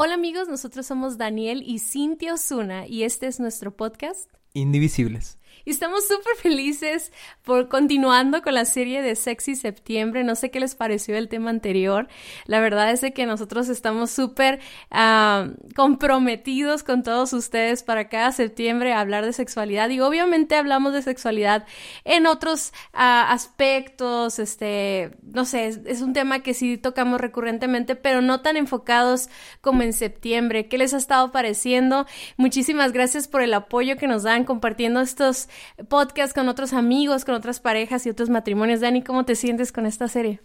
Hola amigos, nosotros somos Daniel y Cintia Osuna y este es nuestro podcast Indivisibles. Y estamos súper felices por continuando con la serie de Sexy Septiembre. No sé qué les pareció el tema anterior. La verdad es que nosotros estamos súper uh, comprometidos con todos ustedes para cada septiembre hablar de sexualidad. Y obviamente hablamos de sexualidad en otros uh, aspectos. Este, no sé, es, es un tema que sí tocamos recurrentemente, pero no tan enfocados como en septiembre. ¿Qué les ha estado pareciendo? Muchísimas gracias por el apoyo que nos dan compartiendo estos podcast con otros amigos, con otras parejas y otros matrimonios. Dani, ¿cómo te sientes con esta serie?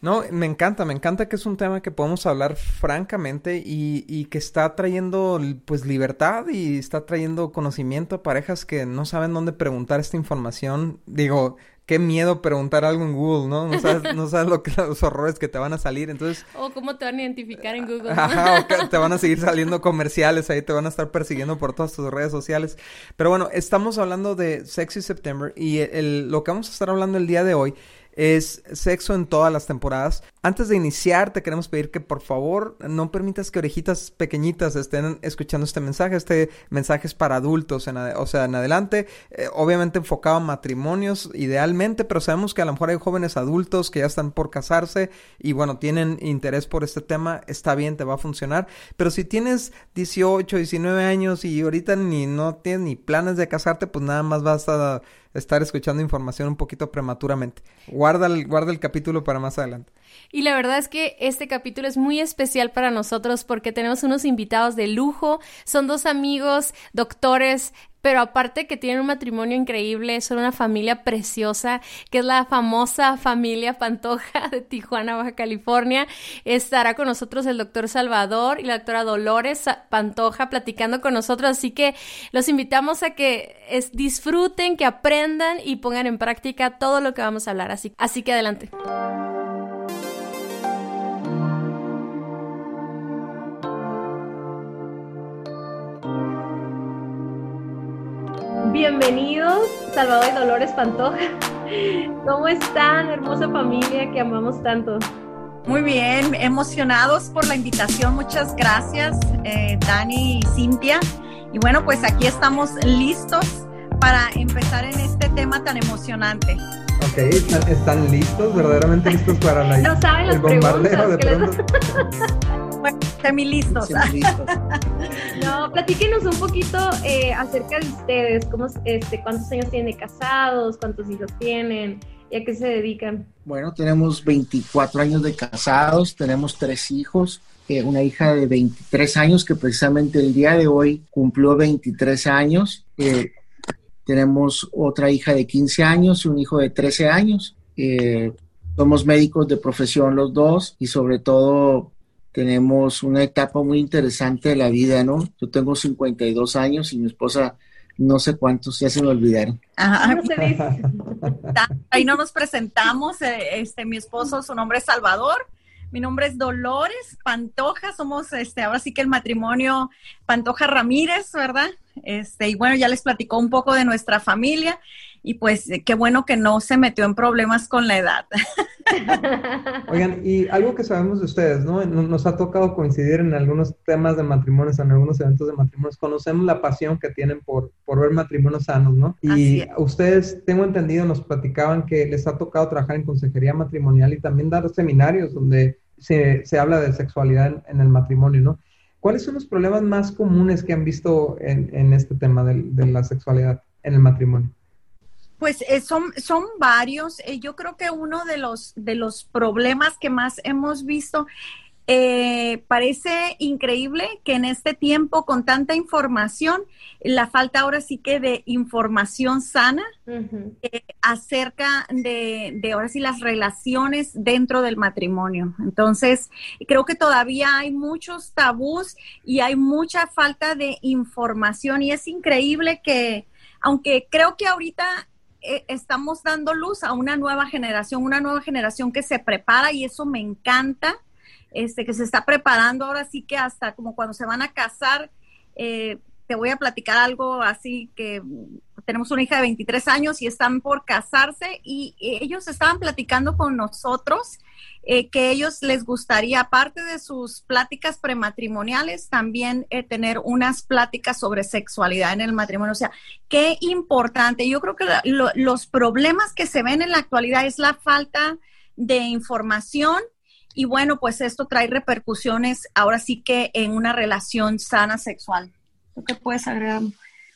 No, me encanta, me encanta que es un tema que podemos hablar francamente y, y, que está trayendo pues libertad y está trayendo conocimiento a parejas que no saben dónde preguntar esta información. Digo, qué miedo preguntar algo en Google, ¿no? No sabes, no sabes lo que, los horrores que te van a salir, entonces... O cómo te van a identificar en Google. Ajá, o que te van a seguir saliendo comerciales, ahí te van a estar persiguiendo por todas tus redes sociales. Pero bueno, estamos hablando de Sexy September y el, lo que vamos a estar hablando el día de hoy es sexo en todas las temporadas. Antes de iniciar, te queremos pedir que por favor no permitas que orejitas pequeñitas estén escuchando este mensaje. Este mensaje es para adultos, en o sea, en adelante. Eh, obviamente enfocado a matrimonios, idealmente, pero sabemos que a lo mejor hay jóvenes adultos que ya están por casarse y bueno, tienen interés por este tema. Está bien, te va a funcionar. Pero si tienes 18, 19 años y ahorita ni no tienes ni planes de casarte, pues nada más vas a estar escuchando información un poquito prematuramente. Guarda el, guarda el capítulo para más adelante. Y la verdad es que este capítulo es muy especial para nosotros porque tenemos unos invitados de lujo. Son dos amigos, doctores, pero aparte que tienen un matrimonio increíble, son una familia preciosa, que es la famosa familia Pantoja de Tijuana, Baja California. Estará con nosotros el doctor Salvador y la doctora Dolores Pantoja platicando con nosotros, así que los invitamos a que disfruten, que aprendan y pongan en práctica todo lo que vamos a hablar. Así, así que adelante. Bienvenidos, Salvador y Dolores Pantoja. ¿Cómo están, hermosa familia que amamos tanto? Muy bien, emocionados por la invitación. Muchas gracias, eh, Dani y Cintia. Y bueno, pues aquí estamos listos para empezar en este tema tan emocionante. Ok, ¿están, listos? ¿Verdaderamente listos para la, no saben el bombardeo de pronto? bueno, semi listos. no, platíquenos un poquito eh, acerca de ustedes, cómo, este, cuántos años tienen de casados, cuántos hijos tienen y a qué se dedican. Bueno, tenemos 24 años de casados, tenemos tres hijos, eh, una hija de 23 años que precisamente el día de hoy cumplió 23 años. Eh, tenemos otra hija de 15 años y un hijo de 13 años. Eh, somos médicos de profesión los dos y sobre todo tenemos una etapa muy interesante de la vida, ¿no? Yo tengo 52 años y mi esposa no sé cuántos, ya se me olvidaron. Ahí no nos presentamos, eh, este, mi esposo, su nombre es Salvador, mi nombre es Dolores Pantoja, somos este, ahora sí que el matrimonio Pantoja Ramírez, ¿verdad? Este, y bueno, ya les platicó un poco de nuestra familia y pues qué bueno que no se metió en problemas con la edad. Oigan, y algo que sabemos de ustedes, ¿no? Nos ha tocado coincidir en algunos temas de matrimonios, en algunos eventos de matrimonios. Conocemos la pasión que tienen por, por ver matrimonios sanos, ¿no? Y ustedes, tengo entendido, nos platicaban que les ha tocado trabajar en consejería matrimonial y también dar seminarios donde se, se habla de sexualidad en, el matrimonio, ¿no? ¿Cuáles son los problemas más comunes que han visto en, en este tema de, de la sexualidad en el matrimonio? Pues eh, son, son varios. Eh, yo creo que uno de los, de los problemas que más hemos visto, eh, parece increíble que en este tiempo con tanta información, la falta ahora sí que de información sana acerca de, de ahora sí las relaciones dentro del matrimonio. Entonces, creo que todavía hay muchos tabús y hay mucha falta de información y es increíble que, aunque creo que ahorita eh, estamos dando luz a una nueva generación, una nueva generación que se prepara y eso me encanta, este, que se está preparando ahora sí que hasta como cuando se van a casar, eh, te voy a platicar algo así que tenemos una hija de 23 años y están por casarse y ellos estaban platicando con nosotros eh, que ellos les gustaría, aparte de sus pláticas prematrimoniales, también eh, tener unas pláticas sobre sexualidad en el matrimonio. O sea, qué importante. Yo creo que los problemas que se ven en la actualidad es la falta de información y bueno, pues esto trae repercusiones ahora sí que en una relación sana sexual. ¿Qué puedes agregar?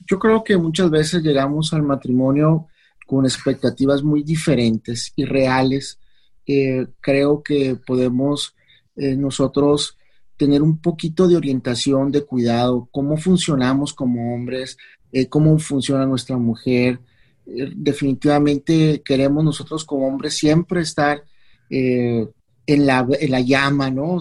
Yo creo que muchas veces llegamos al matrimonio con expectativas muy diferentes y reales eh, creo que podemos eh, nosotros tener un poquito de orientación, de cuidado, cómo funcionamos como hombres, eh, cómo funciona nuestra mujer. definitivamente queremos nosotros como hombres siempre estar en la, en, la, llama, ¿no?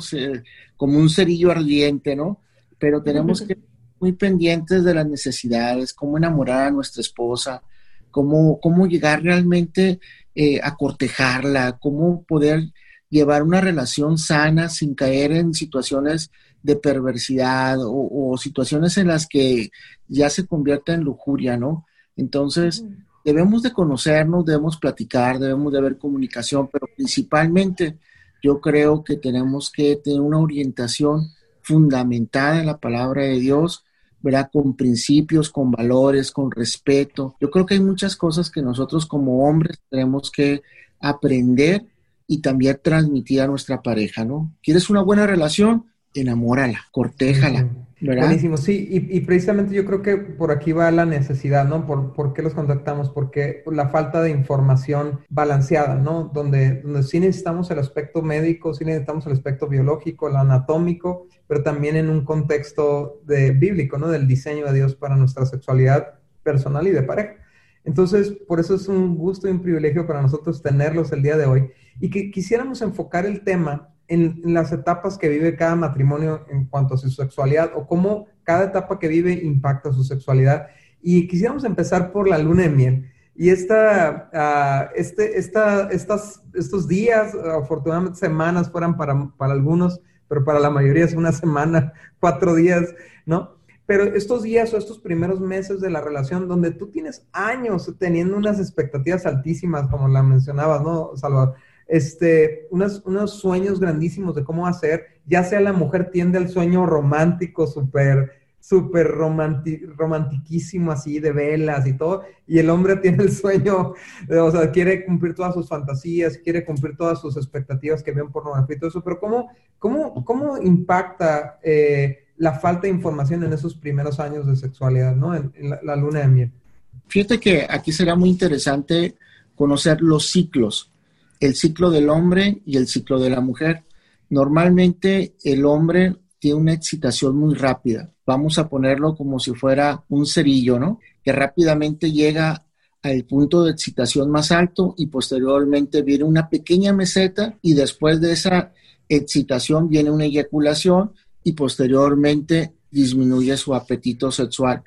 como un cerillo ardiente, ¿no? Pero tenemos que muy pendientes de las necesidades, cómo enamorar a nuestra esposa, cómo, cómo llegar realmente eh, a cortejarla, cómo poder llevar una relación sana sin caer en situaciones de perversidad o, situaciones en las que ya se convierta en lujuria, ¿no? Entonces, debemos de conocernos, debemos platicar, debemos de haber comunicación, pero principalmente yo creo que tenemos que tener una orientación fundamentada en la palabra de Dios, ¿verdad? Con principios, con valores, con respeto. Yo creo que hay muchas cosas que nosotros como hombres tenemos que aprender y también transmitir a nuestra pareja, ¿no? ¿Quieres una buena relación? Enamórala, cortéjala. Buenísimo, sí, y, precisamente yo creo que por aquí va la necesidad, ¿no? ¿Por, ¿Por, qué los contactamos? Porque la falta de información balanceada, ¿no? Donde, donde sí necesitamos el aspecto médico, sí necesitamos el aspecto biológico, el anatómico, pero también en un contexto de, bíblico, ¿no? Del diseño de Dios para nuestra sexualidad personal y de pareja. Entonces, por eso es un gusto y un privilegio para nosotros tenerlos el día de hoy y que quisiéramos enfocar el tema en, las etapas que vive cada matrimonio en cuanto a su sexualidad o cómo cada etapa que vive impacta su sexualidad. Y quisiéramos empezar por la luna de miel. Y esta, ah, este, esta, estas, estos días, afortunadamente semanas fueran para, para algunos, pero para la mayoría es una semana, cuatro días, ¿no? Pero estos días o estos primeros meses de la relación donde tú tienes años teniendo unas expectativas altísimas, como la mencionabas, ¿no, Salvador? Este, unos, unos sueños grandísimos de cómo hacer, ya sea la mujer tiende al sueño romántico, súper, súper romantiquísimo así, de velas y todo, y el hombre tiene el sueño, o sea, quiere cumplir todas sus fantasías, quiere cumplir todas sus expectativas que ven pornografía y todo eso, pero ¿cómo, cómo, cómo impacta eh, la falta de información en esos primeros años de sexualidad, ¿no? En, la, la luna de miel. Fíjate que aquí será muy interesante conocer los ciclos el ciclo del hombre y el ciclo de la mujer. Normalmente el hombre tiene una excitación muy rápida. Vamos a ponerlo como si fuera un cerillo, ¿no? Que rápidamente llega al punto de excitación más alto y posteriormente viene una pequeña meseta y después de esa excitación viene una eyaculación y posteriormente disminuye su apetito sexual.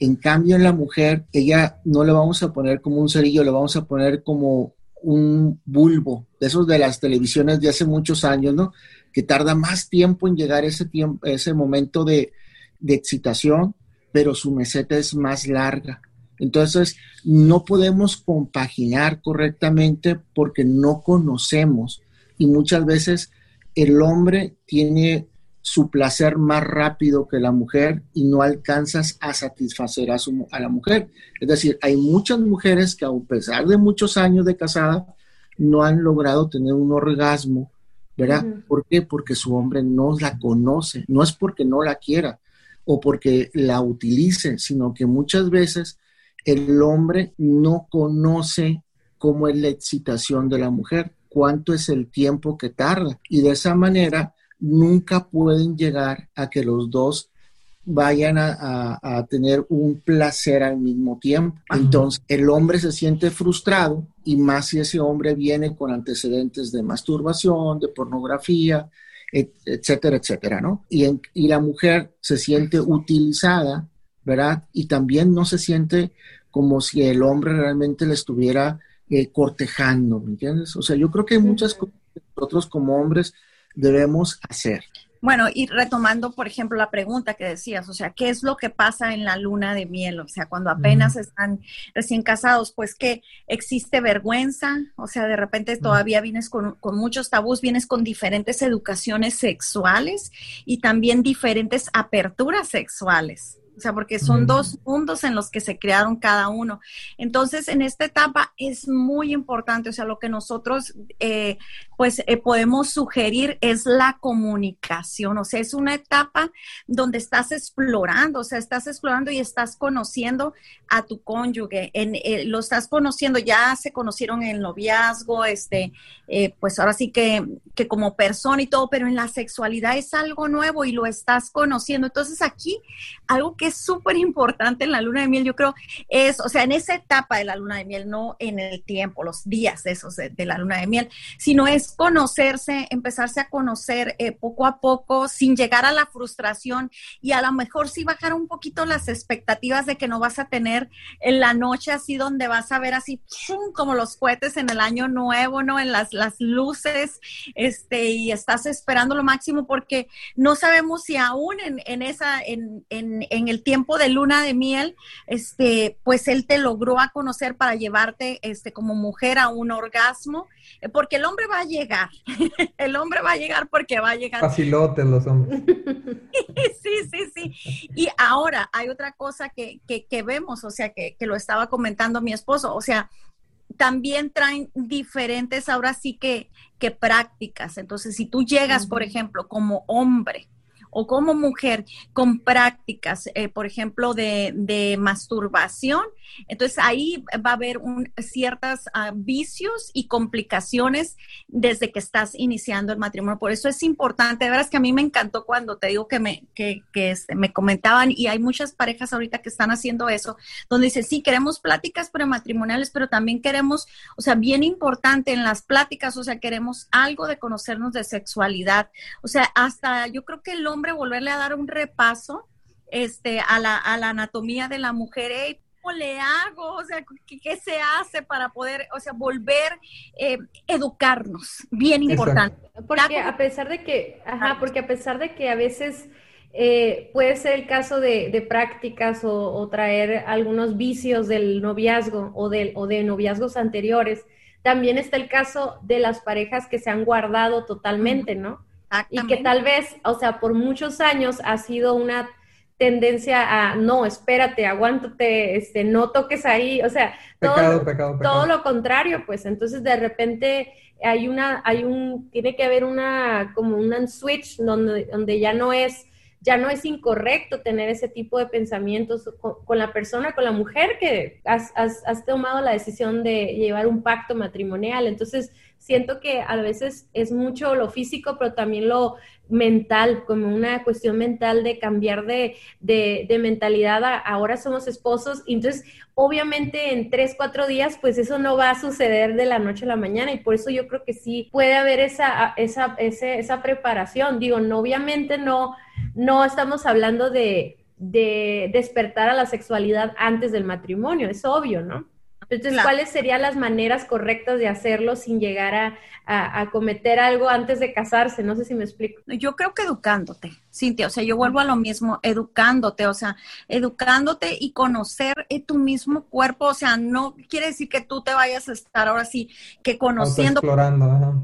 En cambio, en la mujer, ella no le vamos a poner como un cerillo, le vamos a poner como un bulbo, de esos de las televisiones de hace muchos años, ¿no? Que tarda más tiempo en llegar ese, tiempo, ese momento de, de excitación, pero su meseta es más larga. Entonces, no podemos compaginar correctamente porque no conocemos y muchas veces el hombre tiene su placer más rápido que la mujer y no alcanzas a satisfacer a, su, a la mujer. Es decir, hay muchas mujeres que a pesar de muchos años de casada no han logrado tener un orgasmo, ¿verdad? ¿Por qué? Porque su hombre no la conoce, no es porque no la quiera o porque la utilice, sino que muchas veces el hombre no conoce cómo es la excitación de la mujer, cuánto es el tiempo que tarda y de esa manera nunca pueden llegar a que los dos vayan a, tener un placer al mismo tiempo. Entonces, el hombre se siente frustrado y más si ese hombre viene con antecedentes de masturbación, de pornografía, etcétera, etcétera, ¿no? Y, y la mujer se siente utilizada, ¿verdad? Y también no se siente como si el hombre realmente le estuviera eh, cortejando, ¿me entiendes? O sea, yo creo que hay muchas cosas que nosotros como hombres debemos hacer. Bueno, y retomando, por ejemplo, la pregunta que decías, o sea, ¿qué es lo que pasa en la luna de miel? O sea, cuando apenas están recién casados, pues que existe vergüenza, o sea, de repente todavía vienes con, con, muchos tabús, vienes con diferentes educaciones sexuales y también diferentes aperturas sexuales. O sea, porque son dos mundos en los que se crearon cada uno. Entonces, en esta etapa es muy importante, o sea, lo que nosotros eh, pues eh, podemos sugerir es la comunicación, o sea, es una etapa donde estás explorando, o sea, estás explorando y estás conociendo a tu cónyuge, eh, lo estás conociendo, ya se conocieron en el noviazgo, este, pues ahora sí que, que como persona y todo, pero en la sexualidad es algo nuevo y lo estás conociendo. Entonces, aquí algo que es súper importante en la luna de miel, yo creo, es, o sea, en esa etapa de la luna de miel, no en el tiempo, los días esos de, la luna de miel, sino es conocerse, empezarse a conocer eh, poco a poco, sin llegar a la frustración y a lo mejor sí bajar un poquito las expectativas de que no vas a tener en la noche así donde vas a ver así como los cohetes en el año nuevo, ¿no? En las, las luces, este, y estás esperando lo máximo porque no sabemos si aún en, en esa, en, en, en el tiempo de luna de miel, este, pues él te logró a conocer para llevarte este, como mujer a un orgasmo, eh, porque el hombre va a llegar, el hombre va a llegar porque va a llegar. Facilotes los hombres. sí, sí, sí. Y ahora hay otra cosa que, que, vemos, o sea, que, que lo estaba comentando mi esposo, o sea, también traen diferentes, ahora sí que, que prácticas. Entonces, si tú llegas, por ejemplo, como hombre, o como mujer con prácticas, eh, por ejemplo, de, masturbación, entonces ahí va a haber un, ciertos ah, vicios y complicaciones desde que estás iniciando el matrimonio. Por eso es importante, de verdad es que a mí me encantó cuando te digo que me, que, este, me comentaban y hay muchas parejas ahorita que están haciendo eso, donde dice, sí, queremos pláticas prematrimoniales, pero también queremos, o sea, bien importante en las pláticas, o sea, queremos algo de conocernos de sexualidad. O sea, hasta yo creo que el hombre volverle a dar un repaso este, a, la, a la anatomía de la mujer. ¿Cómo le hago? O sea, ¿qué, se hace para poder, o sea, volver eh, educarnos? Bien importante. Porque a pesar de que, ajá, porque a pesar de que a veces eh, puede ser el caso de, prácticas o, traer algunos vicios del noviazgo o, del, o de noviazgos anteriores, también está el caso de las parejas que se han guardado totalmente, ¿no? Y que tal vez, o sea, por muchos años ha sido una tendencia a, no, espérate, aguántate, este, no toques ahí, o sea, todo, todo lo contrario, pues. Entonces de repente hay una, hay un, tiene que haber una, como un switch donde, donde ya no es, ya no es incorrecto tener ese tipo de pensamientos con, la persona, con la mujer que has, has, has tomado la decisión de llevar un pacto matrimonial. Entonces, siento que a veces es mucho lo físico, pero también lo mental, como una cuestión mental de cambiar de, de, mentalidad a ahora somos esposos. Entonces, obviamente en tres, cuatro días, pues eso no va a suceder de la noche a la mañana y por eso yo creo que sí puede haber esa, esa, esa preparación. Digo, no, obviamente no, no estamos hablando de, de despertar a la sexualidad antes del matrimonio, es obvio, ¿no? Entonces, ¿cuáles serían las maneras correctas de hacerlo sin llegar a, a, cometer algo antes de casarse? No sé si me explico. Yo creo que educándote, Cintia. O sea, yo vuelvo a lo mismo, educándote, o sea, educándote y conocer eh, tu mismo cuerpo. O sea, no quiere decir que tú te vayas a estar ahora sí que conociendo. Explorando, ajá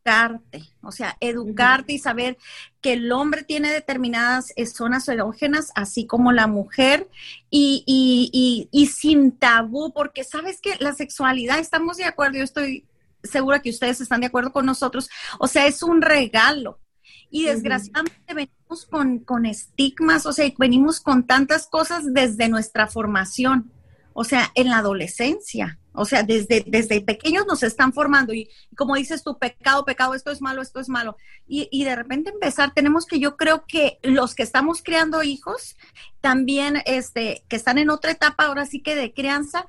educarte, o sea, educarte y saber que el hombre tiene determinadas eh, zonas erógenas, así como la mujer, y, y, y, sin tabú, porque sabes que la sexualidad, estamos de acuerdo, yo estoy segura que ustedes están de acuerdo con nosotros, o sea, es un regalo. Y desgraciadamente venimos con, con estigmas, o sea, venimos con tantas cosas desde nuestra formación, o sea, en la adolescencia. O sea, desde, desde pequeños nos están formando y, como dices tu pecado, pecado, esto es malo, esto es malo. Y, y, de repente empezar, tenemos que, yo creo que los que estamos creando hijos, también este, que están en otra etapa ahora sí que de crianza,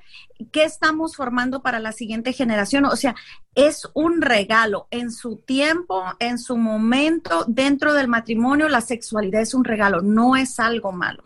¿qué estamos formando para la siguiente generación? O sea, es un regalo en su tiempo, en su momento, dentro del matrimonio, la sexualidad es un regalo, no es algo malo.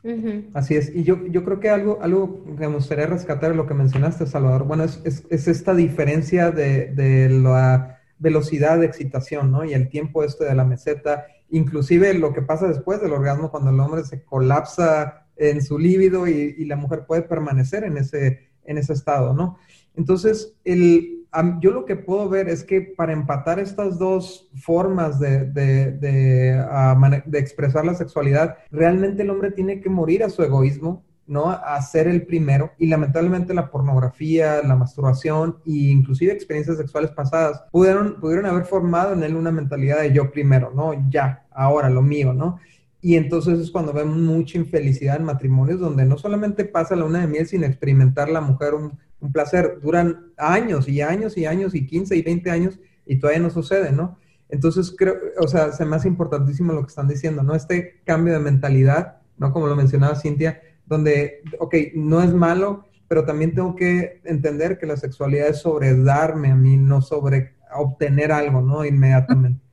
Así es, y yo, yo creo que algo, algo que me gustaría rescatar lo que mencionaste, Salvador, bueno, es, es, esta diferencia de, de la velocidad de excitación, ¿no? Y el tiempo este de la meseta inclusive lo que pasa después del orgasmo cuando el hombre se colapsa en su líbido y, la mujer puede permanecer en ese, en ese estado, ¿no? Entonces, el, yo lo que puedo ver es que para empatar estas dos formas de, de, ah, de, expresar la sexualidad, realmente el hombre tiene que morir a su egoísmo, ¿no? A ser el primero. Y lamentablemente la pornografía, la masturbación e inclusive experiencias sexuales pasadas pudieron, pudieron haber formado en él una mentalidad de yo primero, ¿no? Ya, ahora, lo mío, ¿no? Y entonces es cuando vemos mucha infelicidad en matrimonios donde no solamente pasa la una de miel sin experimentar la mujer un, un placer, duran años y años y años y 15 y 20 años y todavía no sucede, ¿no? Entonces creo, o sea, se me hace importantísimo lo que están diciendo, ¿no? Este cambio de mentalidad, ¿no? Como lo mencionaba Cintia, donde, ok, no es malo, pero también tengo que entender que la sexualidad es sobre darme a mí, no sobre obtener algo, ¿no? Inmediatamente.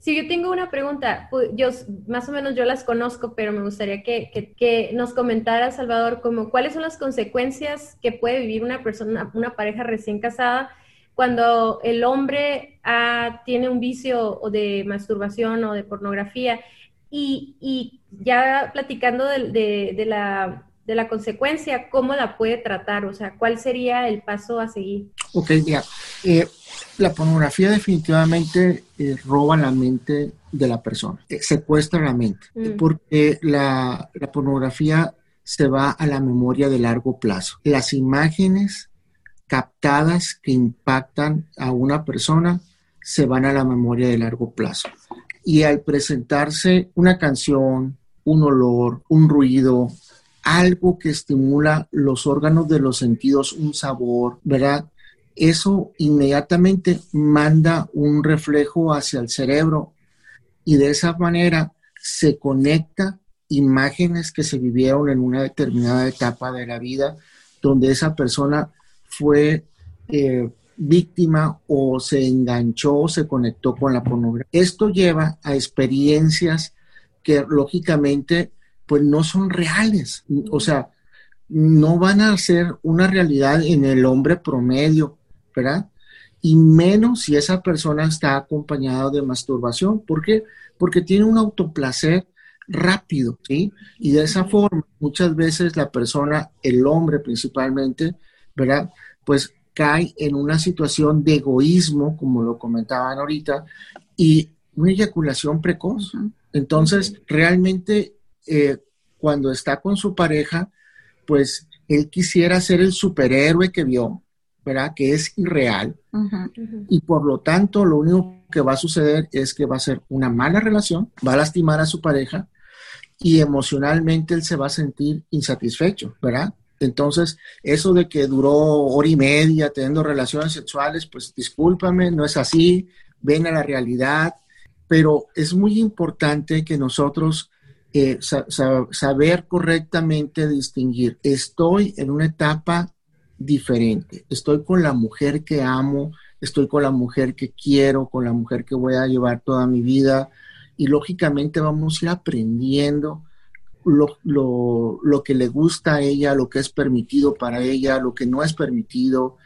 Sí, yo tengo una pregunta. Yo más o menos yo las conozco, pero me gustaría que, que, nos comentara, Salvador, como cuáles son las consecuencias que puede vivir una persona, una pareja recién casada, cuando el hombre ah, tiene un vicio o de masturbación o de pornografía. Y, y ya platicando de, de, la, de la consecuencia, ¿cómo la puede tratar? O sea, ¿cuál sería el paso a seguir? Ok, ya. Eh, la pornografía definitivamente eh, roba la mente de la persona, eh, secuestra la mente, mm. porque la, pornografía se va a la memoria de largo plazo. Las imágenes captadas que impactan a una persona se van a la memoria de largo plazo. Y al presentarse una canción, un olor, un ruido, algo que estimula los órganos de los sentidos, un sabor, ¿verdad? eso inmediatamente manda un reflejo hacia el cerebro y de esa manera se conecta imágenes que se vivieron en una determinada etapa de la vida donde esa persona fue eh, víctima o se enganchó o se conectó con la pornografía. Esto lleva a experiencias que lógicamente pues no son reales, o sea, no van a ser una realidad en el hombre promedio ¿verdad? Y menos si esa persona está acompañada de masturbación. ¿Por qué? Porque tiene un autoplacer rápido, ¿sí? Y de esa forma, muchas veces la persona, el hombre principalmente, ¿verdad? Pues cae en una situación de egoísmo, como lo comentaban ahorita, y una eyaculación precoz. Entonces, realmente, eh, cuando está con su pareja, pues él quisiera ser el superhéroe que vio, ¿verdad? Que es irreal. Y por lo tanto, lo único que va a suceder es que va a ser una mala relación, va a lastimar a su pareja y emocionalmente él se va a sentir insatisfecho, ¿verdad? Entonces, eso de que duró hora y media teniendo relaciones sexuales, pues discúlpame, no es así, ven a la realidad, pero es muy importante que nosotros eh, saber correctamente distinguir, estoy en una etapa diferente. Estoy con la mujer que amo, estoy con la mujer que quiero, con la mujer que voy a llevar toda mi vida y lógicamente vamos a ir aprendiendo lo, lo, que le gusta a ella, lo que es permitido para ella, lo que no es permitido,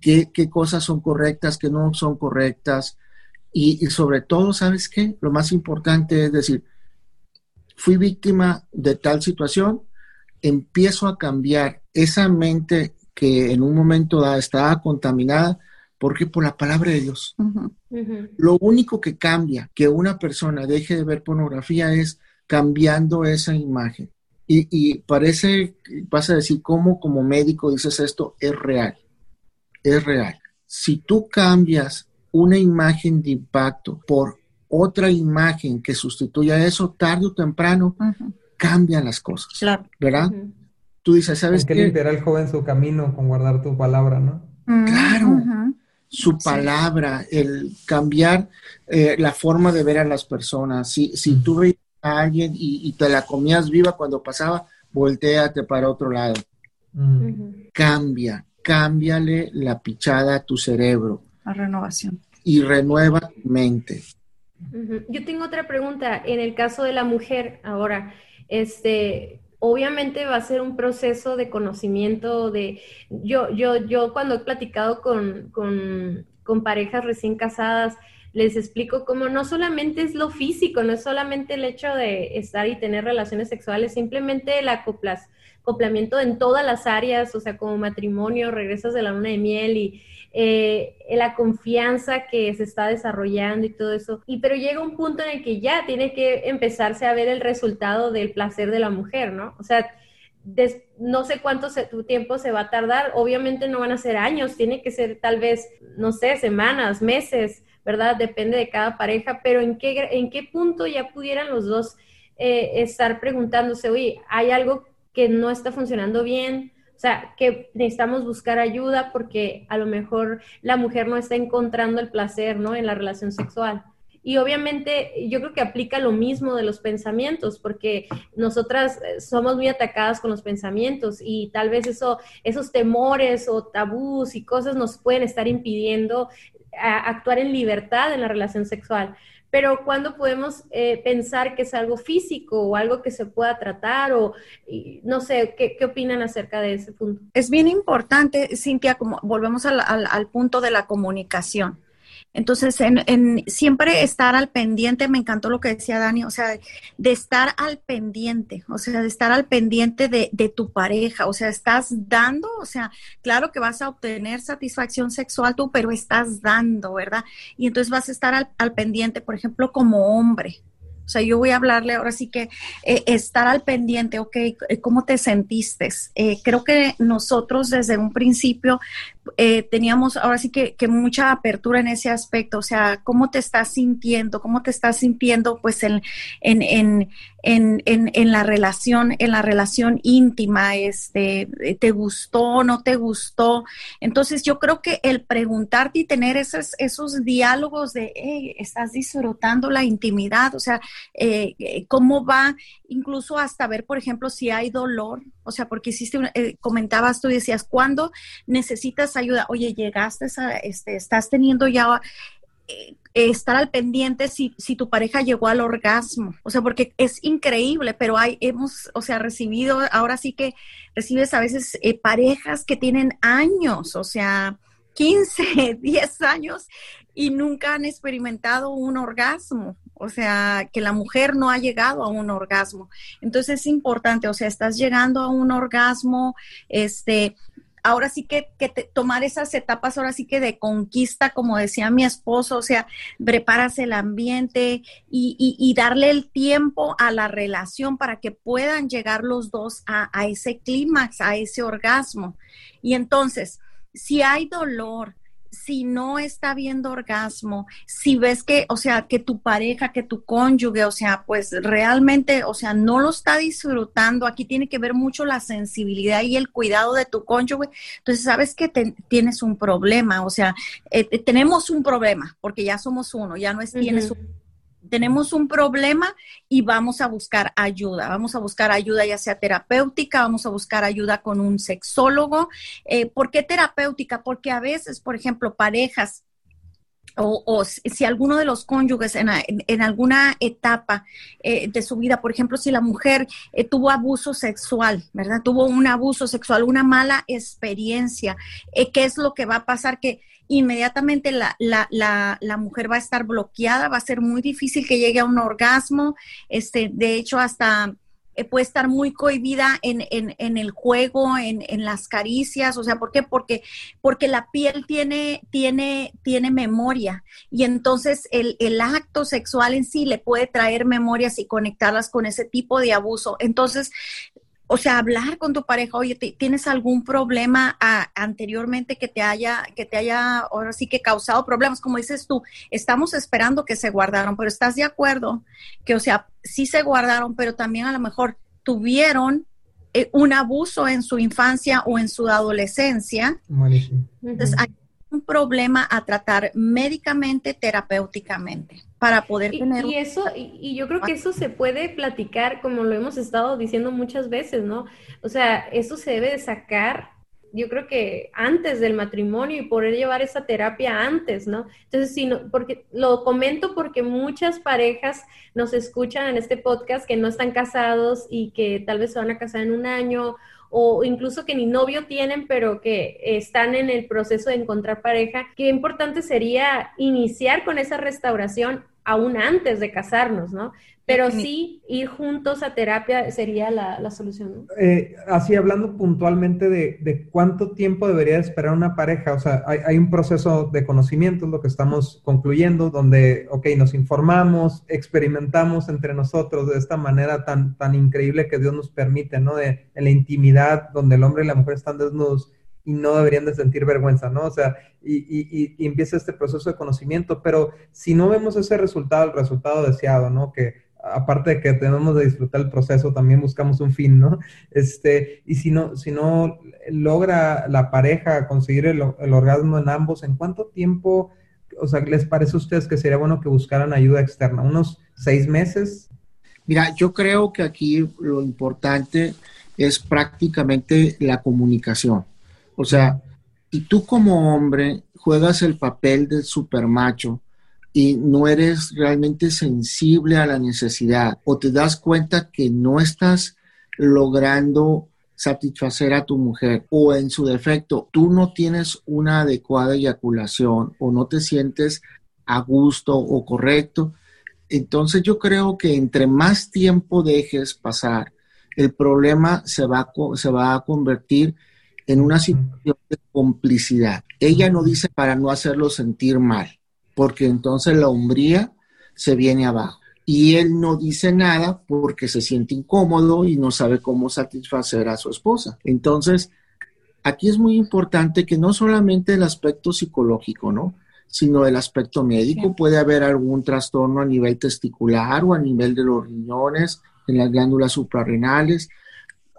qué, qué cosas son correctas, qué no son correctas. Y, y sobre todo, ¿sabes qué? Lo más importante es decir, fui víctima de tal situación, empiezo a cambiar esa mente que en un momento dado estaba contaminada, porque por la palabra de Dios. Lo único que cambia que una persona deje de ver pornografía es cambiando esa imagen. Y, y parece, vas a decir, ¿cómo como médico dices esto? Es real, es real. Si tú cambias una imagen de impacto por otra imagen que sustituya eso, tarde o temprano, cambian las cosas. Claro. ¿Verdad? tú dices, ¿sabes qué? limpiará el joven su camino con guardar tu palabra, ¿no? Claro, su palabra, el cambiar eh, la forma de ver a las personas. Si, si tú veías a alguien y, te la comías viva cuando pasaba, volteate para otro lado. Mm. Cambia, cámbiale la pichada a tu cerebro. La renovación. Y renueva tu mente. Yo tengo otra pregunta. En el caso de la mujer, ahora, este, obviamente va a ser un proceso de conocimiento de yo yo yo cuando he platicado con, con, con parejas recién casadas les explico cómo no solamente es lo físico, no es solamente el hecho de estar y tener relaciones sexuales, simplemente el acoplamiento en todas las áreas, o sea, como matrimonio, regresas de la luna de miel y eh, la confianza que se está desarrollando y todo eso. Y pero llega un punto en el que ya tiene que empezarse a ver el resultado del placer de la mujer, ¿no? O sea, no sé cuánto tiempo se va a tardar, obviamente no van a ser años, tiene que ser tal vez, no sé, semanas, meses, ¿verdad? Depende de cada pareja, pero ¿en qué, en qué punto ya pudieran los dos eh, estar preguntándose, oye, hay algo que no está funcionando bien? O sea, que necesitamos buscar ayuda porque a lo mejor la mujer no está encontrando el placer, ¿no? En la relación sexual. Y obviamente yo creo que aplica lo mismo de los pensamientos, porque nosotras eh, somos muy atacadas con los pensamientos y tal vez eso, esos temores o tabús y cosas nos pueden estar impidiendo actuar en libertad en la relación sexual pero cuando podemos eh, pensar que es algo físico o algo que se pueda tratar o no sé, ¿qué, ¿qué, opinan acerca de ese punto? Es bien importante, Cintia, como volvemos al, al punto de la comunicación. Entonces, en, siempre estar al pendiente, me encantó lo que decía Dani, o sea, de estar al pendiente, o sea, de estar al pendiente de, tu pareja, o sea, estás dando, o sea, claro que vas a obtener satisfacción sexual tú, pero estás dando, ¿verdad? Y entonces vas a estar al, al pendiente, por ejemplo, como hombre, o sea, yo voy a hablarle ahora sí que eh, estar al pendiente, ok, ¿cómo te sentiste? Eh, creo que nosotros desde un principio teníamos ahora sí que, mucha apertura en ese aspecto, o sea, ¿cómo te estás sintiendo? ¿Cómo te estás sintiendo pues en, en, en, en, en, la relación, en la relación íntima, este, ¿te gustó, no te gustó? Entonces yo creo que el preguntarte y tener esos, esos diálogos de, hey, estás disfrutando la intimidad, o sea, eh, eh, cómo va, incluso hasta ver, por ejemplo, si hay dolor, o sea, porque hiciste, eh, comentabas tú y decías, ¿cuándo necesitas ayuda? Oye, llegaste a, este, estás teniendo ya estar al pendiente si, si tu pareja llegó al orgasmo. O sea, porque es increíble, pero hay, hemos, o sea, recibido, ahora sí que recibes a veces eh, parejas que tienen años, o sea, 15, 10 años y nunca han experimentado un orgasmo. O sea, que la mujer no ha llegado a un orgasmo. Entonces es importante, o sea, estás llegando a un orgasmo, este, ahora sí que, tomar esas etapas, ahora sí que de conquista, como decía mi esposo, o sea, preparas el ambiente y, darle el tiempo a la relación para que puedan llegar los dos a ese clímax, a ese orgasmo. Y entonces, si hay dolor, si no está viendo orgasmo, si ves que, o sea, que tu pareja, que tu cónyuge, o sea, pues realmente, o sea, no lo está disfrutando, aquí tiene que ver mucho la sensibilidad y el cuidado de tu cónyuge, entonces sabes que tienes un problema, o sea, eh, tenemos un problema, porque ya somos uno, ya no es tienes un tenemos un problema y vamos a buscar ayuda. Vamos a buscar ayuda ya sea terapéutica, vamos a buscar ayuda con un sexólogo. Eh, ¿Por qué terapéutica? Porque a veces, por ejemplo, parejas o, si alguno de los cónyuges en, alguna etapa eh, de su vida, por ejemplo, si la mujer eh, tuvo abuso sexual, ¿verdad? Tuvo un abuso sexual, una mala experiencia, ¿qué es lo que va a pasar? Que inmediatamente la, la, la, la, mujer va a estar bloqueada, va a ser muy difícil que llegue a un orgasmo, este, de hecho hasta eh, puede estar muy cohibida en, en, en el juego, en, en, las caricias, o sea, ¿por qué? Porque, porque la piel tiene, tiene, tiene memoria y entonces el, el acto sexual en sí le puede traer memorias y conectarlas con ese tipo de abuso. Entonces, o sea, hablar con tu pareja, oye, ¿tienes algún problema ah, anteriormente que te haya, que te haya, ahora sí que causado problemas? Como dices tú, estamos esperando que se guardaron, pero ¿estás de acuerdo? Que, o sea, sí se guardaron, pero también a lo mejor tuvieron eh, un abuso en su infancia o en su adolescencia. Entonces, hay un problema a tratar médicamente, terapéuticamente para poder tener... Y, eso, y, yo creo que eso se puede platicar como lo hemos estado diciendo muchas veces, ¿no? O sea, eso se debe de sacar yo creo que antes del matrimonio y poder llevar esa terapia antes, ¿no? Entonces, sí, no, porque lo comento porque muchas parejas nos escuchan en este podcast que no están casados y que tal vez se van a casar en un año o incluso que ni novio tienen, pero que están en el proceso de encontrar pareja, qué importante sería iniciar con esa restauración aún antes de casarnos, ¿no? Pero sí, ir juntos a terapia sería la, solución. Eh, así, hablando puntualmente de, cuánto tiempo debería esperar una pareja, o sea, hay, un proceso de conocimiento, lo que estamos concluyendo, donde, ok, nos informamos, experimentamos entre nosotros de esta manera tan, tan increíble que Dios nos permite, ¿no? De, en la intimidad, donde el hombre y la mujer están desnudos y no deberían de sentir vergüenza, ¿no? O sea, y, y, y, empieza este proceso de conocimiento, pero si no vemos ese resultado, el resultado deseado, ¿no? Que aparte de que tenemos de disfrutar el proceso, también buscamos un fin, ¿no? Este, y si no, si no logra la pareja conseguir el, orgasmo en ambos, ¿en cuánto tiempo, o sea, les parece a ustedes que sería bueno que buscaran ayuda externa? ¿Unos seis meses? Mira, yo creo que aquí lo importante es prácticamente la comunicación. O sea, si tú como hombre juegas el papel del supermacho, y no eres realmente sensible a la necesidad o te das cuenta que no estás logrando satisfacer a tu mujer o en su defecto tú no tienes una adecuada eyaculación o no te sientes a gusto o correcto, entonces yo creo que entre más tiempo dejes pasar, el problema se va, se va a convertir en una situación de complicidad. Ella no dice para no hacerlo sentir mal porque entonces la hombría se viene abajo. Y él no dice nada porque se siente incómodo y no sabe cómo satisfacer a su esposa. Entonces, aquí es muy importante que no solamente el aspecto psicológico, ¿no? sino el aspecto médico. Puede haber algún trastorno a nivel testicular o a nivel de los riñones, en las glándulas suprarrenales.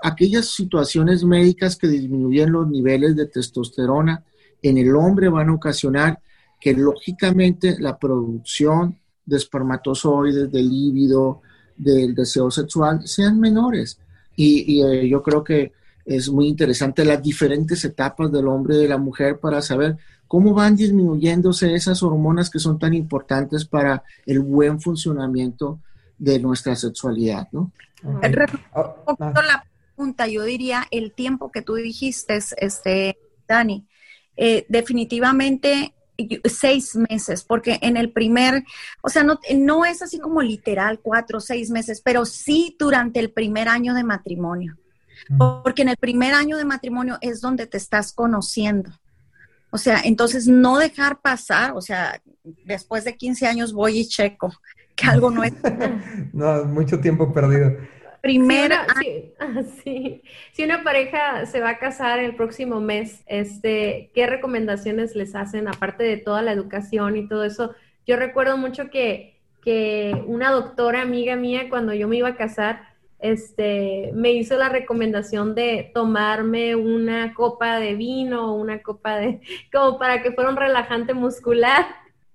Aquellas situaciones médicas que disminuyen los niveles de testosterona en el hombre van a ocasionar que lógicamente la producción de espermatozoides, del líbido, del deseo sexual sean menores. Y, eh, yo creo que es muy interesante las diferentes etapas del hombre y de la mujer para saber cómo van disminuyéndose esas hormonas que son tan importantes para el buen funcionamiento de nuestra sexualidad, ¿no? Oh, la pregunta, yo diría el tiempo que tú dijiste, este, Dani, eh, definitivamente seis meses, porque en el primer, o sea, no, no es así como literal cuatro o seis meses, pero sí durante el primer año de matrimonio, porque en el primer año de matrimonio es donde te estás conociendo. O sea, entonces no dejar pasar, o sea, después de 15 años voy y checo que algo no es. no, mucho tiempo perdido primera. Ah, si una, pareja se va a casar el próximo mes, este, ¿qué recomendaciones les hacen aparte de toda la educación y todo eso? Yo recuerdo mucho que, que una doctora amiga mía cuando yo me iba a casar, este, me hizo la recomendación de tomarme una copa de vino o una copa de, como para que fuera un relajante muscular.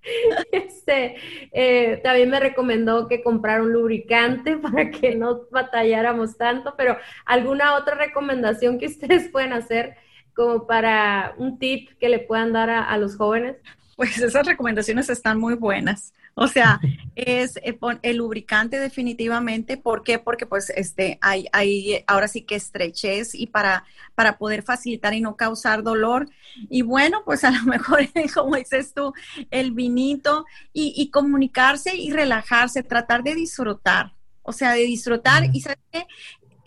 Este, eh, también me recomendó que comprara un lubricante para que no batalláramos tanto, pero alguna otra recomendación que ustedes pueden hacer como para un tip que le puedan dar a los jóvenes. Pues esas recomendaciones están muy buenas. O sea, es eh, el lubricante definitivamente. ¿Por qué? Porque pues este hay, hay ahora sí que estrechez y para, para poder facilitar y no causar dolor. Y bueno, pues a lo mejor, como dices tú, el vinito y, y comunicarse y relajarse, tratar de disfrutar. O sea, de disfrutar. Y sabes qué?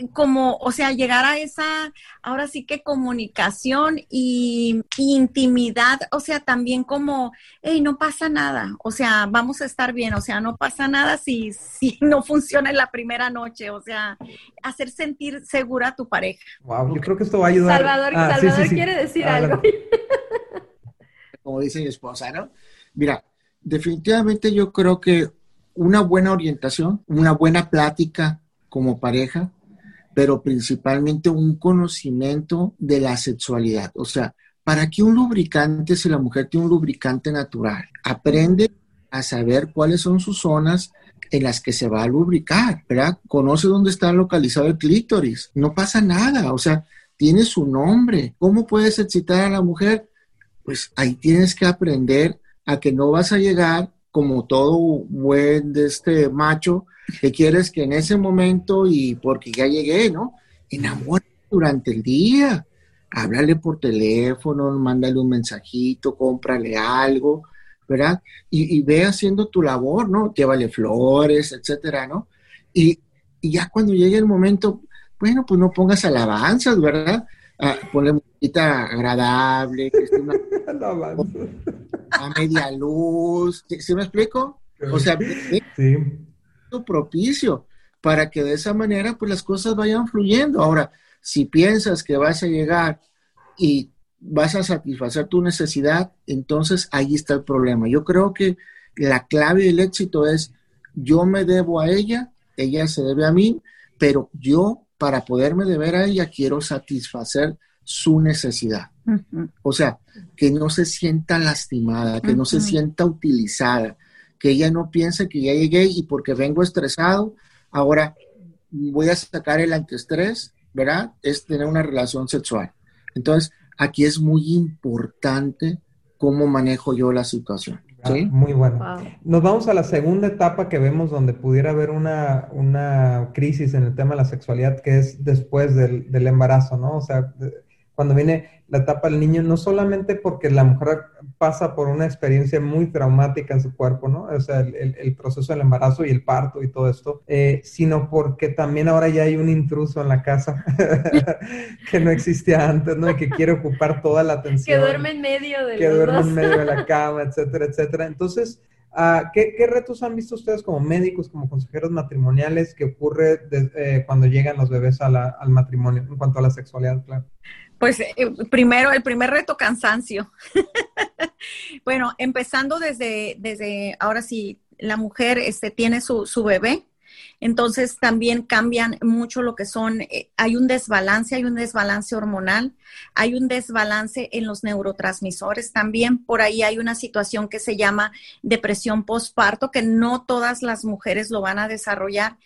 Como, o sea, llegar a esa, ahora sí que comunicación y, intimidad, o sea, también como, hey, no pasa nada, o sea, vamos a estar bien, o sea, no pasa nada si, si no funciona en la primera noche, o sea, hacer sentir segura a tu pareja. Wow, yo creo que esto va a ayudar. Salvador, ah, Salvador quiere decir algo. Como dice mi esposa, ¿no? Mira, definitivamente yo creo que una buena orientación, una buena plática como pareja, pero principalmente un conocimiento de la sexualidad. O sea, ¿para qué un lubricante si la mujer tiene un lubricante natural? Aprende a saber cuáles son sus zonas en las que se va a lubricar, ¿verdad? Conoce dónde está localizado el clítoris. No pasa nada, o sea, tiene su nombre. ¿Cómo puedes excitar a la mujer? Pues ahí tienes que aprender a que no vas a llegar como todo buen de este macho que quieres que en ese momento y porque ya llegué, ¿no? Enamora durante el día. Háblale por teléfono, mándale un mensajito, cómprale algo, ¿verdad? Y, ve haciendo tu labor, ¿no? Llévale flores, etcétera, ¿no? Y, ya cuando llegue el momento, bueno, pues no pongas alabanzas, ¿verdad? Ah, ponle música agradable, que esté una, a media luz, ¿sí, me explico? O sea, sí. propicio para que de esa manera pues las cosas vayan fluyendo. Ahora, si piensas que vas a llegar y vas a satisfacer tu necesidad, entonces ahí está el problema. Yo creo que la clave del éxito es yo me debo a ella, ella se debe a mí, pero yo para poderme deber a ella quiero satisfacer su necesidad. O sea, que no se sienta lastimada, que no se sienta utilizada, que ella no piense que ya llegué y porque vengo estresado, ahora voy a sacar el antiestrés, ¿verdad? Es tener una relación sexual. Entonces, aquí es muy importante cómo manejo yo la situación. ¿sí? Ah, muy bueno. Nos vamos a la segunda etapa que vemos donde pudiera haber una, una crisis en el tema de la sexualidad, que es después del, del embarazo, ¿no? O sea, cuando viene la etapa del niño, no solamente porque la mujer pasa por una experiencia muy traumática en su cuerpo, ¿no? O sea, el, proceso del embarazo y el parto y todo esto, eh, sino porque también ahora ya hay un intruso en la casa que no existía antes, ¿no? Y que quiere ocupar toda la atención. Que duerme en medio de Que duerme en medio de la cama, etcétera, etcétera. Entonces, Uh, ¿qué, retos han visto ustedes como médicos, como consejeros matrimoniales que ocurre eh, cuando llegan los bebés al matrimonio en cuanto a la sexualidad, claro? Pues eh, primero, el primer reto, cansancio. bueno, empezando desde, desde ahora sí, la mujer este, tiene su, su bebé, entonces también cambian mucho lo que son, eh, hay un desbalance, hay un desbalance hormonal, hay un desbalance en los neurotransmisores también. Por ahí hay una situación que se llama depresión postparto, que no todas las mujeres lo van a desarrollar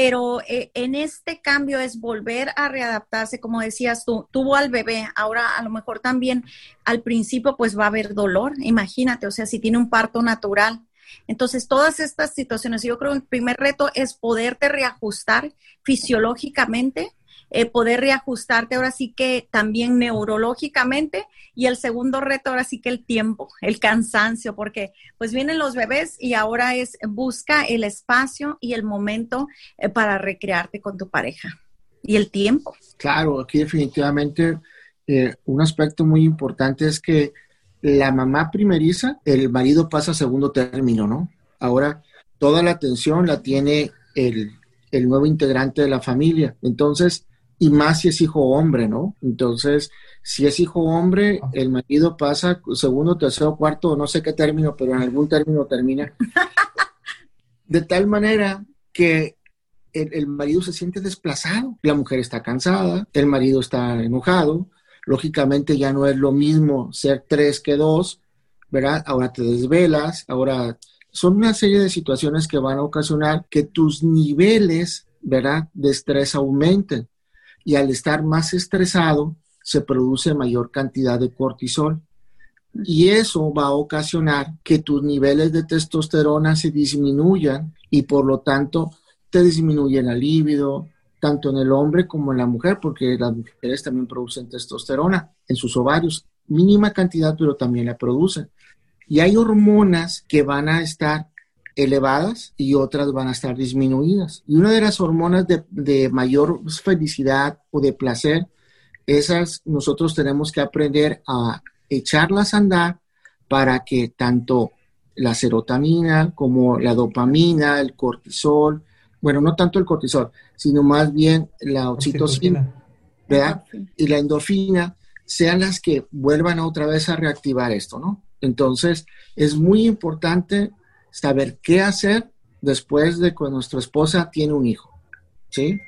pero eh, en este cambio es volver a readaptarse, como decías tú, tuvo al bebé, ahora a lo mejor también al principio pues va a haber dolor, imagínate, o sea, si tiene un parto natural. Entonces, todas estas situaciones, yo creo que el primer reto es poderte reajustar fisiológicamente eh, poder reajustarte ahora sí que también neurológicamente y el segundo reto ahora sí que el tiempo, el cansancio, porque pues vienen los bebés y ahora es busca el espacio y el momento eh, para recrearte con tu pareja y el tiempo. Claro, aquí definitivamente eh, un aspecto muy importante es que la mamá primeriza, el marido pasa a segundo término, ¿no? Ahora toda la atención la tiene el, el nuevo integrante de la familia. Entonces, y más si es hijo hombre, ¿no? Entonces, si es hijo hombre, el marido pasa segundo, tercero, cuarto, no sé qué término, pero en algún término termina. De tal manera que el, marido se siente desplazado, la mujer está cansada, el marido está enojado, lógicamente ya no es lo mismo ser tres que dos, ¿verdad? Ahora te desvelas, ahora son una serie de situaciones que van a ocasionar que tus niveles, ¿verdad? De estrés aumenten y al estar más estresado se produce mayor cantidad de cortisol. Y eso va a ocasionar que tus niveles de testosterona se disminuyan y por lo tanto te disminuye la libido, tanto en el hombre como en la mujer, porque las mujeres también producen testosterona en sus ovarios, mínima cantidad, pero también la producen. Y hay hormonas que van a estar elevadas y otras van a estar disminuidas. Y una de las hormonas de, mayor felicidad o de placer, esas nosotros tenemos que aprender a echarlas a andar para que tanto la serotonina como la dopamina, el cortisol, bueno, no tanto el cortisol, sino más bien la oxitocina, ¿verdad? Y la endorfina sean las que vuelvan otra vez a reactivar esto, ¿no? Entonces, es muy importante saber qué hacer después de que nuestra esposa tiene un hijo. ¿Sí?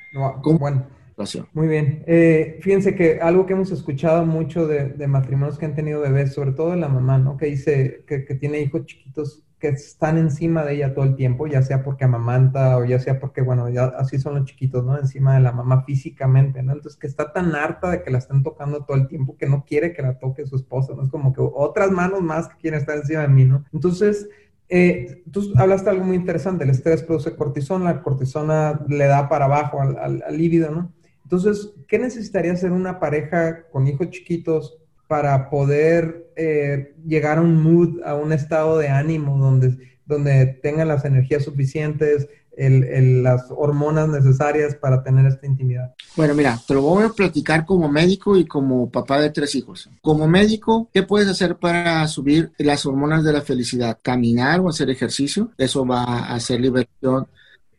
bueno, situación. Muy bien. Eh, fíjense que algo que hemos escuchado mucho de, matrimonios que han tenido bebés, sobre todo de la mamá, ¿no? Que dice que, que tiene hijos chiquitos que están encima de ella todo el tiempo, ya sea porque amamanta o ya sea porque, bueno, ya así son los chiquitos, ¿no? Encima de la mamá físicamente, ¿no? Entonces que está tan harta de que la estén tocando todo el tiempo que no quiere que la toque su esposa, ¿no? Es como que otras manos más que quieren estar encima de mí, ¿no? Entonces, eh, tú hablaste algo muy interesante, el estrés produce cortisona, la cortisona le da para abajo al, al, líbido, ¿no? Entonces, ¿qué necesitaría ser una pareja con hijos chiquitos para poder eh, llegar a un mood, a un estado de ánimo donde, donde tengan las energías suficientes, las hormonas necesarias para tener esta intimidad? Bueno, mira, te lo voy a platicar como médico y como papá de tres hijos. Como médico, ¿qué puedes hacer para subir las hormonas de la felicidad? Caminar o hacer ejercicio. Eso va a hacer liberación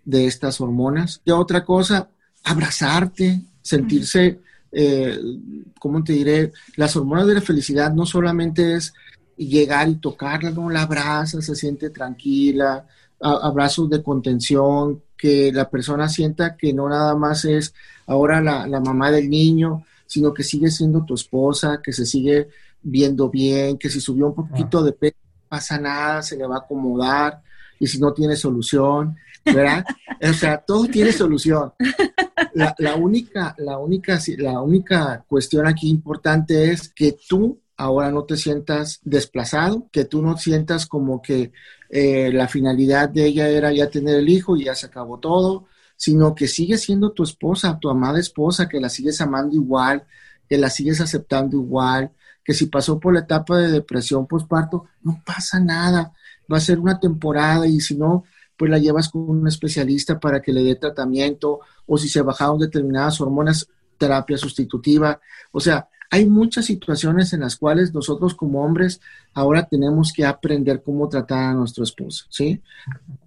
de estas hormonas. Y otra cosa, abrazarte, sentirse eh, ¿cómo te diré? Las hormonas de la felicidad no solamente es llegar y tocarla, no la abraza, se siente tranquila, abrazos de contención, que la persona sienta que no nada más es ahora la, la mamá del niño, sino que sigue siendo tu esposa, que se sigue viendo bien, que si subió un poquito ah. de peso, no pasa nada, se le va a acomodar, y si no tiene solución, ¿verdad? o sea, todo tiene solución. La, única, la, única, la única cuestión aquí importante es que tú ahora no te sientas desplazado, que tú no sientas como que eh, la finalidad de ella era ya tener el hijo y ya se acabó todo, sino que sigue siendo tu esposa, tu amada esposa, que la sigues amando igual, que la sigues aceptando igual, que si pasó por la etapa de depresión postparto, no pasa nada, va a ser una temporada y si no, pues la llevas con un especialista para que le dé tratamiento o si se bajaron determinadas hormonas, terapia sustitutiva. O sea, hay muchas situaciones en las cuales nosotros como hombres ahora tenemos que aprender cómo tratar a nuestra esposa, ¿sí?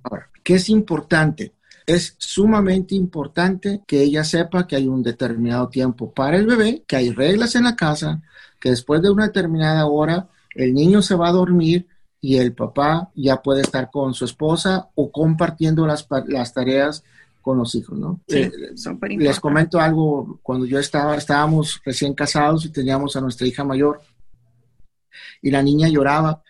Ahora, ¿qué es importante? Es sumamente importante que ella sepa que hay un determinado tiempo para el bebé, que hay reglas en la casa, que después de una determinada hora el niño se va a dormir y el papá ya puede estar con su esposa o compartiendo las, las tareas con los hijos, ¿no? Sí, eh, les comento algo, cuando yo estaba, estábamos recién casados y teníamos a nuestra hija mayor y la niña lloraba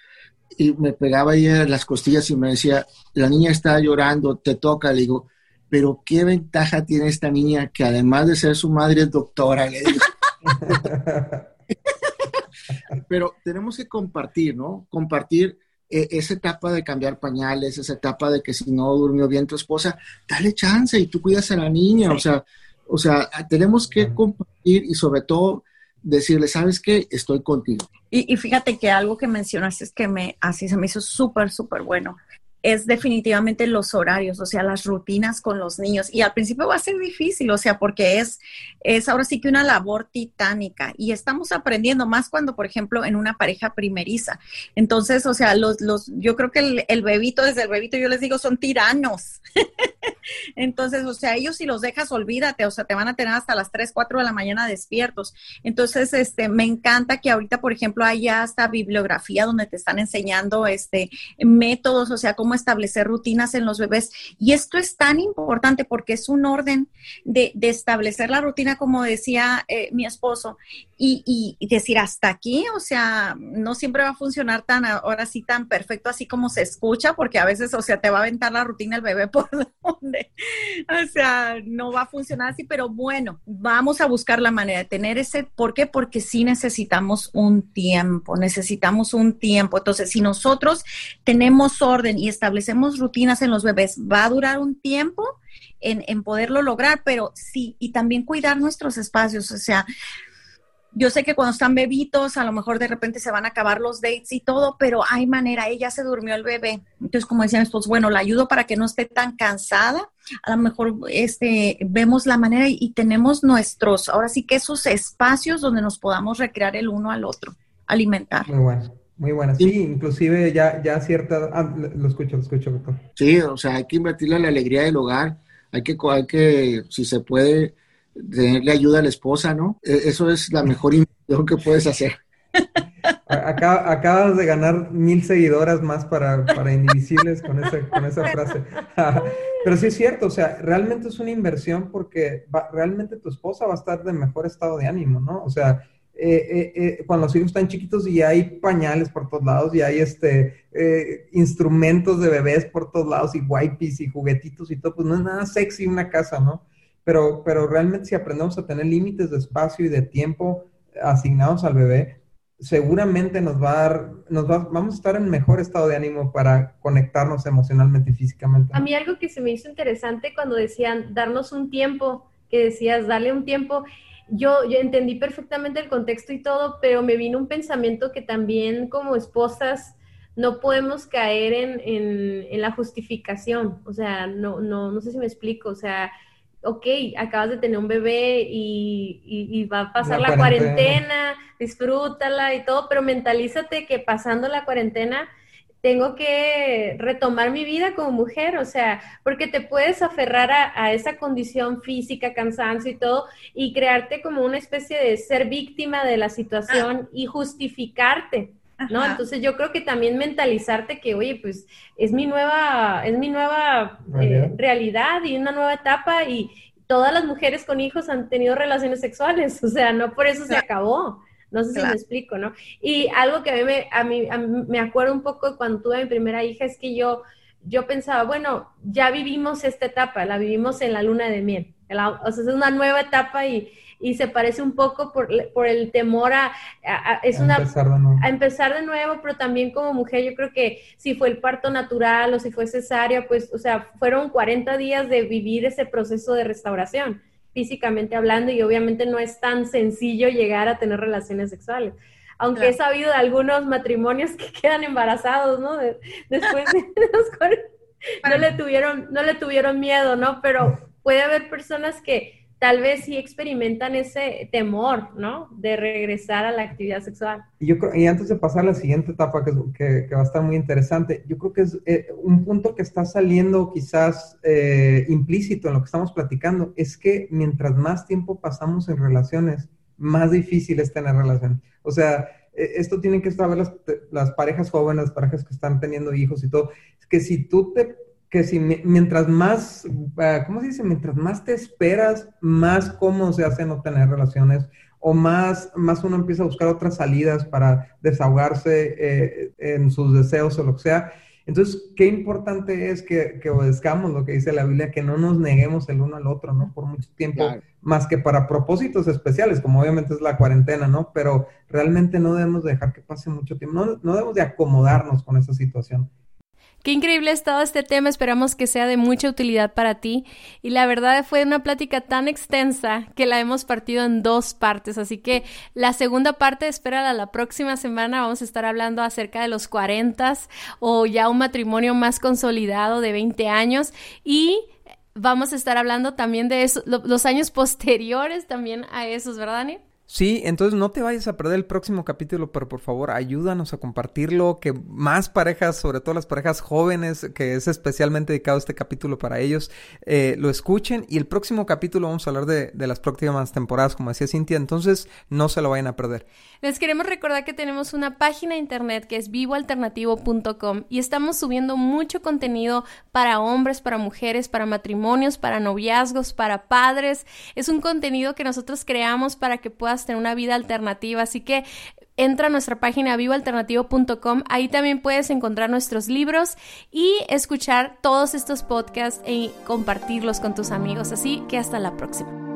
y me pegaba ahí en las costillas y me decía, la niña está llorando, te toca, le digo, pero qué ventaja tiene esta niña que además de ser su madre es doctora, le digo. pero tenemos que compartir, ¿no? Compartir esa etapa de cambiar pañales, esa etapa de que si no durmió bien tu esposa, dale chance y tú cuidas a la niña, o sea, o sea, tenemos que compartir y sobre todo decirle, ¿sabes qué? Estoy contigo. Y, y fíjate que algo que mencionaste es que me, así se me hizo súper, súper bueno es definitivamente los horarios, o sea, las rutinas con los niños. Y al principio va a ser difícil, o sea, porque es, es ahora sí que una labor titánica y estamos aprendiendo más cuando, por ejemplo, en una pareja primeriza. Entonces, o sea, los, los, yo creo que el, el bebito, desde el bebito, yo les digo, son tiranos. Entonces, o sea, ellos si los dejas, olvídate, o sea, te van a tener hasta las 3, 4 de la mañana despiertos. Entonces, este, me encanta que ahorita, por ejemplo, haya hasta bibliografía donde te están enseñando, este, métodos, o sea, cómo establecer rutinas en los bebés. Y esto es tan importante porque es un orden de, establecer la rutina, como decía eh, mi esposo, y, decir hasta aquí, o sea, no siempre va a funcionar tan, ahora sí, tan perfecto así como se escucha, porque a veces, o sea, te va a aventar la rutina el bebé por o sea, no va a funcionar así, pero bueno, vamos a buscar la manera de tener ese, ¿por qué? Porque sí necesitamos un tiempo, necesitamos un tiempo. Entonces, si nosotros tenemos orden y establecemos rutinas en los bebés, va a durar un tiempo en, en poderlo lograr, pero sí, y también cuidar nuestros espacios, o sea, yo sé que cuando están bebitos, a lo mejor de repente se van a acabar los dates y todo, pero hay manera, ella se durmió el bebé. Entonces, como decían pues bueno, la ayudo para que no esté tan cansada. A lo mejor este, vemos la manera y, tenemos nuestros, ahora sí que esos espacios donde nos podamos recrear el uno al otro, alimentar. Muy bueno. Muy buena, sí, inclusive ya, ya cierta, ah, lo escucho, lo escucho, doctor. Sí, o sea, hay que invertirle la alegría del hogar, hay que, hay que, si se puede, tenerle ayuda a la esposa, ¿no? E, eso es la mejor inversión que puedes hacer. acabas de ganar mil seguidoras más para, para Indivisibles con, con esa frase. Pero sí es cierto, o sea, realmente es una inversión porque realmente tu esposa va a estar de mejor estado de ánimo, ¿no? O sea, eh, eh, eh, cuando los hijos están chiquitos y hay pañales por todos lados y hay este instrumentos de bebés por todos lados y wipes y juguetitos y todo, pues no es nada sexy una casa, ¿no? Pero, pero realmente si aprendemos a tener límites de espacio y de tiempo asignados al bebé, seguramente nos va a dar, nos va, vamos a estar en mejor estado de ánimo para conectarnos emocionalmente y físicamente. A mí algo que se me hizo interesante cuando decían darnos un tiempo, que decías darle un tiempo, yo, yo entendí perfectamente el contexto y todo, pero me vino un pensamiento que también como esposas no podemos caer en, en, en la justificación, o sea, no, no, no sé si me explico, o sea, ok, acabas de tener un bebé y, va a pasar la, cuarentena. disfrútala y todo, pero mentalízate que pasando la cuarentena tengo que retomar mi vida como mujer, o sea, porque te puedes aferrar a, esa condición física, cansancio y todo, y crearte como una especie de ser víctima de la situación ah. y justificarte. ¿No? Entonces yo creo que también mentalizarte que, oye, pues es mi nueva, es mi nueva eh, realidad y una nueva etapa y todas las mujeres con hijos han tenido relaciones sexuales, o sea, no por eso se acabó. No sé si me explico, ¿no? Y algo que a mí, me, a mí, me acuerdo un poco cuando tuve mi primera hija es que yo, yo pensaba, bueno, ya vivimos esta etapa, la vivimos en la luna de miel. o sea, es una nueva etapa y, y se parece un poco por, por el temor a, es una, empezar a empezar de nuevo, pero también como mujer yo creo que si fue el parto natural o si fue cesárea, pues, o sea, fueron 40 días de vivir ese proceso de restauración, físicamente hablando, y obviamente no es tan sencillo llegar a tener relaciones sexuales aunque he sabido de algunos matrimonios que quedan embarazados, ¿no? después de los no le tuvieron, no le tuvieron miedo, ¿no? Pero puede haber personas que tal vez sí experimentan ese temor, ¿no? De regresar a la actividad sexual. Yo y antes de pasar a la siguiente etapa, que, que, va a estar muy interesante, yo creo que es eh, un punto que está saliendo quizás eh, implícito en lo que estamos platicando, es que mientras más tiempo pasamos en relaciones, más difícil es tener relaciones. O sea, e, esto tienen que saber las, las parejas jóvenes, las parejas que están teniendo hijos y todo, es que si tú te que si mientras más, ah, ¿cómo se dice? Mientras más te esperas, más cómodo se hace no tener relaciones o más, más uno empieza a buscar otras salidas para desahogarse eh, en sus deseos o lo que sea. Entonces, qué importante es que, que, obedezcamos lo que dice la Biblia, que no nos neguemos el uno al otro, ¿no? Por mucho tiempo, más que para propósitos especiales, como obviamente es la cuarentena, ¿no? Pero realmente no debemos dejar que pase mucho tiempo, no, no debemos de acomodarnos con esa situación. Qué increíble es todo este tema, esperamos que sea de mucha utilidad para ti. Y la verdad fue una plática tan extensa que la hemos partido en dos partes, así que la segunda parte espérala la próxima semana, vamos a estar hablando acerca de los 40 o ya un matrimonio más consolidado de 20 años y vamos a estar hablando también de eso, los años posteriores también a esos, ¿verdad, Dani? Sí, entonces no te vayas a perder el próximo capítulo, pero por favor ayúdanos a compartirlo, que más parejas, sobre todo las parejas jóvenes, que es especialmente dedicado este capítulo para ellos, eh, lo escuchen. Y el próximo capítulo vamos a hablar de, de las próximas temporadas, como decía Cintia, entonces no se lo vayan a perder. Les queremos recordar que tenemos una página de internet que es vivoalternativo.com y estamos subiendo mucho contenido para hombres, para mujeres, para matrimonios, para noviazgos, para padres. Es un contenido que nosotros creamos para que puedas tener una vida alternativa. Así que entra a nuestra página vivoalternativo.com. Ahí también puedes encontrar nuestros libros y escuchar todos estos podcasts y compartirlos con tus amigos. Así que hasta la próxima.